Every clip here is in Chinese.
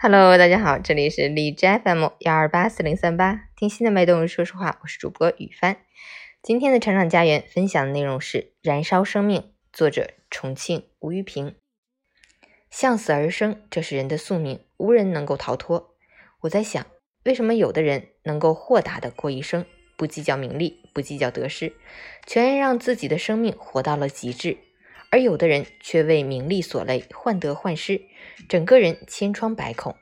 Hello，大家好，这里是荔枝 FM 幺二八四零三八，听心的脉动，说实话，我是主播雨帆。今天的成长家园分享的内容是《燃烧生命》，作者重庆吴玉平。向死而生，这是人的宿命，无人能够逃脱。我在想，为什么有的人能够豁达的过一生，不计较名利，不计较得失，全然让自己的生命活到了极致？而有的人却为名利所累，患得患失，整个人千疮百孔。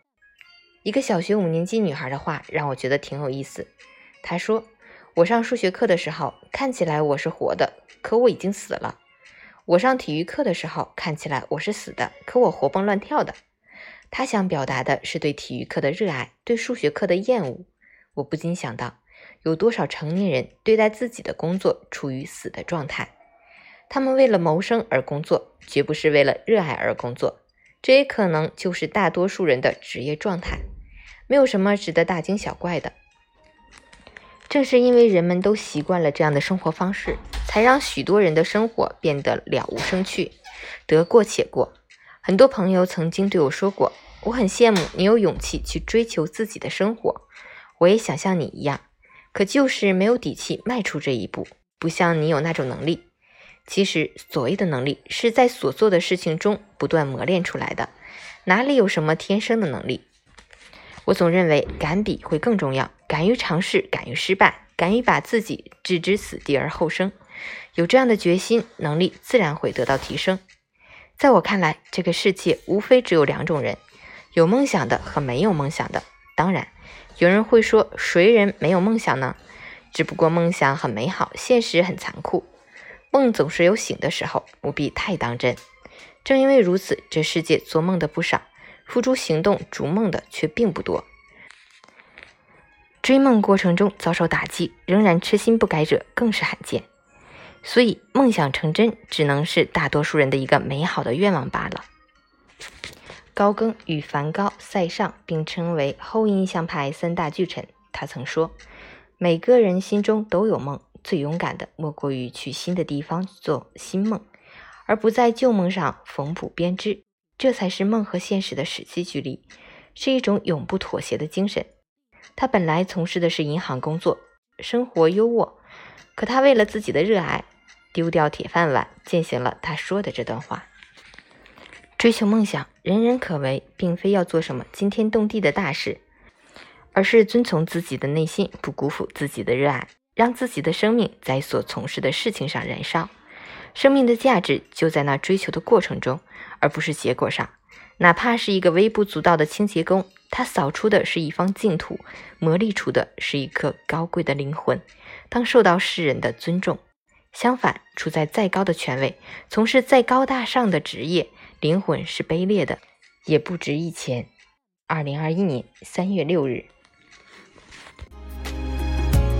一个小学五年级女孩的话让我觉得挺有意思。她说：“我上数学课的时候，看起来我是活的，可我已经死了；我上体育课的时候，看起来我是死的，可我活蹦乱跳的。”她想表达的是对体育课的热爱，对数学课的厌恶。我不禁想到，有多少成年人对待自己的工作处于死的状态？他们为了谋生而工作，绝不是为了热爱而工作。这也可能就是大多数人的职业状态，没有什么值得大惊小怪的。正是因为人们都习惯了这样的生活方式，才让许多人的生活变得了无生趣，得过且过。很多朋友曾经对我说过：“我很羡慕你有勇气去追求自己的生活，我也想像你一样，可就是没有底气迈出这一步，不像你有那种能力。”其实，所谓的能力是在所做的事情中不断磨练出来的，哪里有什么天生的能力？我总认为，敢比会更重要，敢于尝试，敢于失败，敢于把自己置之死地而后生，有这样的决心，能力自然会得到提升。在我看来，这个世界无非只有两种人：有梦想的和没有梦想的。当然，有人会说，谁人没有梦想呢？只不过梦想很美好，现实很残酷。梦总是有醒的时候，不必太当真。正因为如此，这世界做梦的不少，付诸行动逐梦的却并不多。追梦过程中遭受打击，仍然痴心不改者更是罕见。所以，梦想成真只能是大多数人的一个美好的愿望罢了。高更与梵高、塞尚并称为后印象派三大巨臣。他曾说：“每个人心中都有梦。”最勇敢的莫过于去新的地方做新梦，而不在旧梦上缝补编织。这才是梦和现实的实际距离，是一种永不妥协的精神。他本来从事的是银行工作，生活优渥，可他为了自己的热爱，丢掉铁饭碗，践行了他说的这段话。追求梦想，人人可为，并非要做什么惊天动地的大事，而是遵从自己的内心，不辜负自己的热爱。让自己的生命在所从事的事情上燃烧，生命的价值就在那追求的过程中，而不是结果上。哪怕是一个微不足道的清洁工，他扫出的是一方净土，磨砺出的是一颗高贵的灵魂，当受到世人的尊重。相反，处在再高的权位，从事再高大上的职业，灵魂是卑劣的，也不值一钱。二零二一年三月六日。